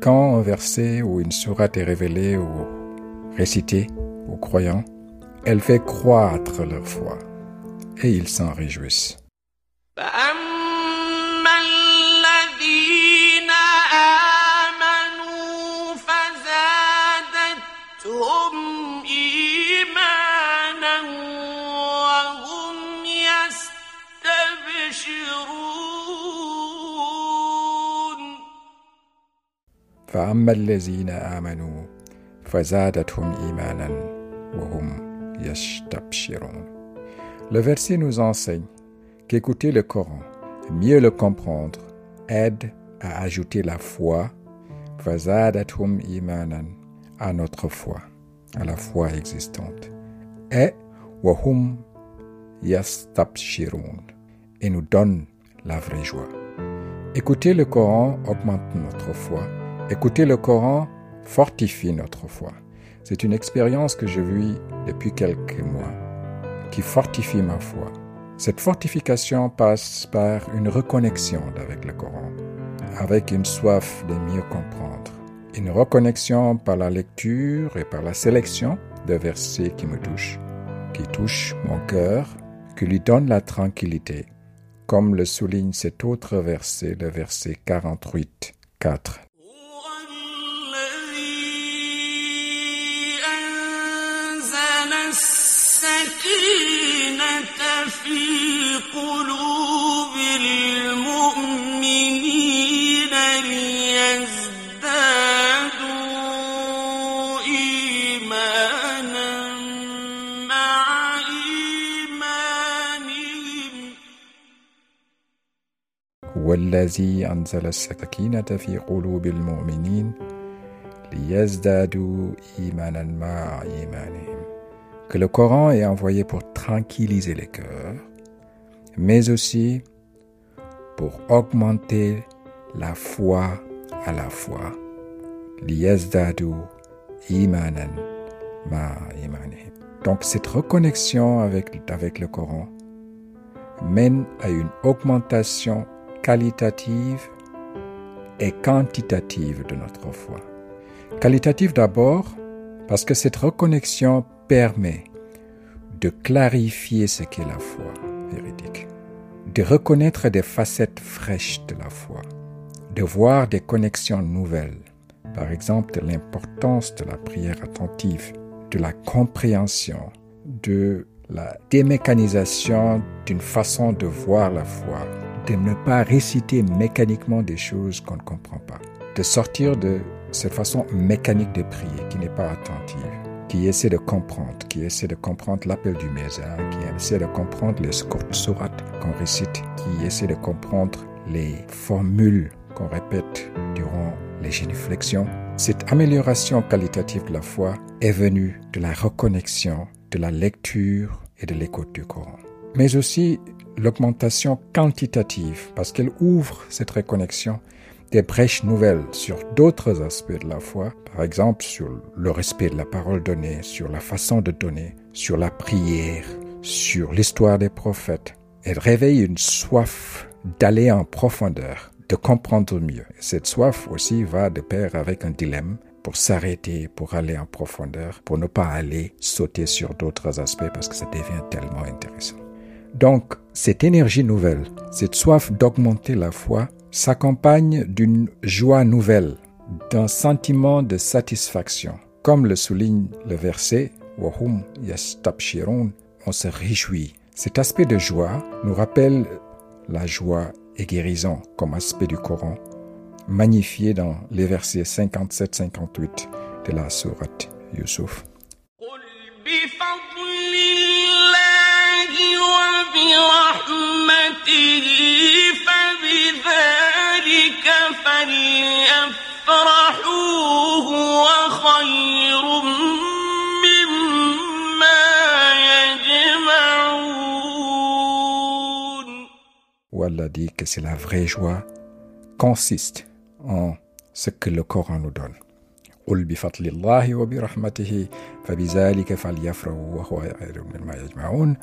Quand un verset ou une sourate est révélée ou récitée aux croyants, elle fait croître leur foi et ils s'en réjouissent. Bah, فأما الذين آمنوا فزادتهم إيمانا وهم يستبشرون Le verset nous enseigne qu'écouter le Coran, mieux le comprendre, aide à ajouter la foi, fazadatum imanan, à notre foi, à la foi existante, et wahum yastabshirun, et nous donne la vraie joie. Écouter le Coran augmente notre foi. Écouter le Coran fortifie notre foi. C'est une expérience que je vis depuis quelques mois qui fortifie ma foi. Cette fortification passe par une reconnexion avec le Coran, avec une soif de mieux comprendre, une reconnexion par la lecture et par la sélection de versets qui me touchent, qui touchent mon cœur, qui lui donnent la tranquillité, comme le souligne cet autre verset, le verset 48, 4. السكينة في قلوب المؤمنين ليزدادوا إيمانا مع إيمانهم هو الذي أنزل السكينة في قلوب المؤمنين ليزدادوا إيمانا مع إيمانهم. que le Coran est envoyé pour tranquilliser les cœurs, mais aussi pour augmenter la foi à la foi. Liyazdadu imanan ma imani. Donc cette reconnexion avec, avec le Coran mène à une augmentation qualitative et quantitative de notre foi. Qualitative d'abord, parce que cette reconnexion permet de clarifier ce qu'est la foi véridique, de reconnaître des facettes fraîches de la foi, de voir des connexions nouvelles, par exemple l'importance de la prière attentive, de la compréhension, de la démécanisation d'une façon de voir la foi, de ne pas réciter mécaniquement des choses qu'on ne comprend pas, de sortir de cette façon mécanique de prier qui n'est pas attentive, qui essaie de comprendre, qui essaie de comprendre l'appel du Mesa, qui essaie de comprendre les sourates qu'on récite, qui essaie de comprendre les formules qu'on répète durant les génuflexions. Cette amélioration qualitative de la foi est venue de la reconnexion, de la lecture et de l'écoute du Coran. Mais aussi l'augmentation quantitative, parce qu'elle ouvre cette reconnexion des brèches nouvelles sur d'autres aspects de la foi, par exemple sur le respect de la parole donnée, sur la façon de donner, sur la prière, sur l'histoire des prophètes. Elle réveille une soif d'aller en profondeur, de comprendre mieux. Et cette soif aussi va de pair avec un dilemme pour s'arrêter, pour aller en profondeur, pour ne pas aller sauter sur d'autres aspects parce que ça devient tellement intéressant. Donc, cette énergie nouvelle, cette soif d'augmenter la foi, s'accompagne d'une joie nouvelle, d'un sentiment de satisfaction. Comme le souligne le verset, Wahum on se réjouit. Cet aspect de joie nous rappelle la joie et guérison comme aspect du Coran, magnifié dans les versets 57-58 de la sourate Yusuf. وبرحمته فبذلك فليفرحوا هو خير مما يجمعون Allah dit que c'est la vraie joie consiste en ce que le Coran nous donne. قل بفضل الله وبرحمته فبذلك فليفرحوا وهو خير مما يجمعون.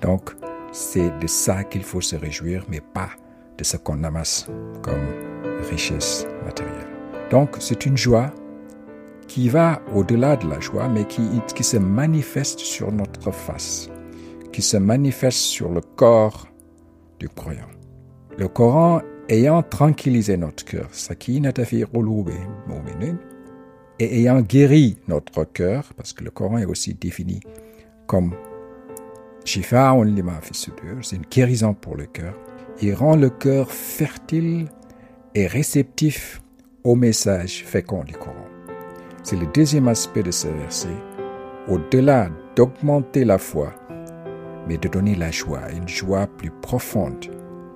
Donc, c'est de ça qu'il faut se réjouir, mais pas de ce qu'on amasse comme richesse matérielle. Donc c'est une joie qui va au-delà de la joie, mais qui, qui se manifeste sur notre face, qui se manifeste sur le corps du croyant. Le Coran ayant tranquillisé notre cœur, et ayant guéri notre cœur, parce que le Coran est aussi défini comme c'est une guérison pour le cœur, il rend le cœur fertile et réceptif au message fécond du Coran. C'est le deuxième aspect de ce verset. Au-delà d'augmenter la foi, mais de donner la joie, une joie plus profonde.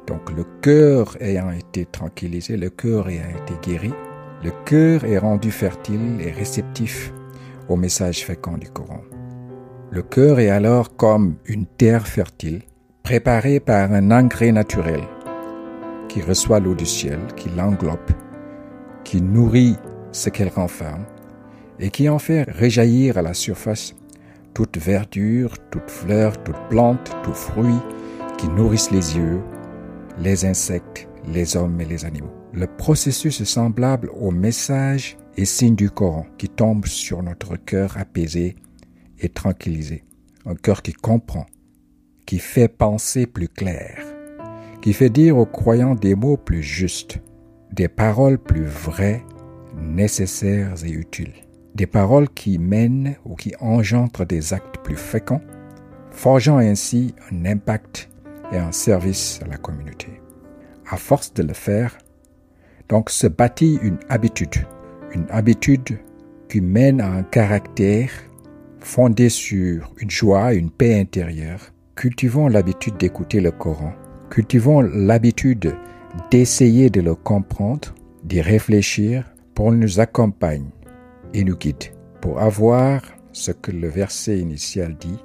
Donc le cœur ayant été tranquillisé, le cœur ayant été guéri, le cœur est rendu fertile et réceptif au message fécond du Coran. Le cœur est alors comme une terre fertile, préparée par un engrais naturel qui reçoit l'eau du ciel, qui l'englobe, qui nourrit ce qu'elle renferme et qui en fait réjaillir à la surface toute verdure, toute fleur, toute plante, tout fruit qui nourrissent les yeux, les insectes, les hommes et les animaux. Le processus est semblable au message et signe du Coran qui tombe sur notre cœur apaisé et tranquillisé. Un cœur qui comprend, qui fait penser plus clair, qui fait dire aux croyants des mots plus justes, des paroles plus vraies, nécessaires et utiles des paroles qui mènent ou qui engendrent des actes plus féconds, forgeant ainsi un impact et un service à la communauté. À force de le faire, donc se bâtit une habitude, une habitude qui mène à un caractère fondé sur une joie, une paix intérieure. Cultivons l'habitude d'écouter le Coran. Cultivons l'habitude d'essayer de le comprendre, d'y réfléchir pour nous accompagner et nous guide pour avoir ce que le verset initial dit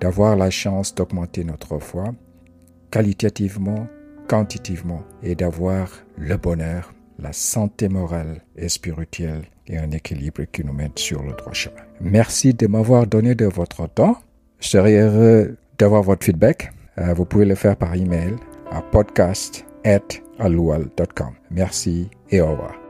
d'avoir la chance d'augmenter notre foi qualitativement, quantitativement et d'avoir le bonheur, la santé morale et spirituelle et un équilibre qui nous mène sur le droit chemin. Merci de m'avoir donné de votre temps. Je serais heureux d'avoir votre feedback. Euh, vous pouvez le faire par email à podcast at alual.com. Merci et au revoir.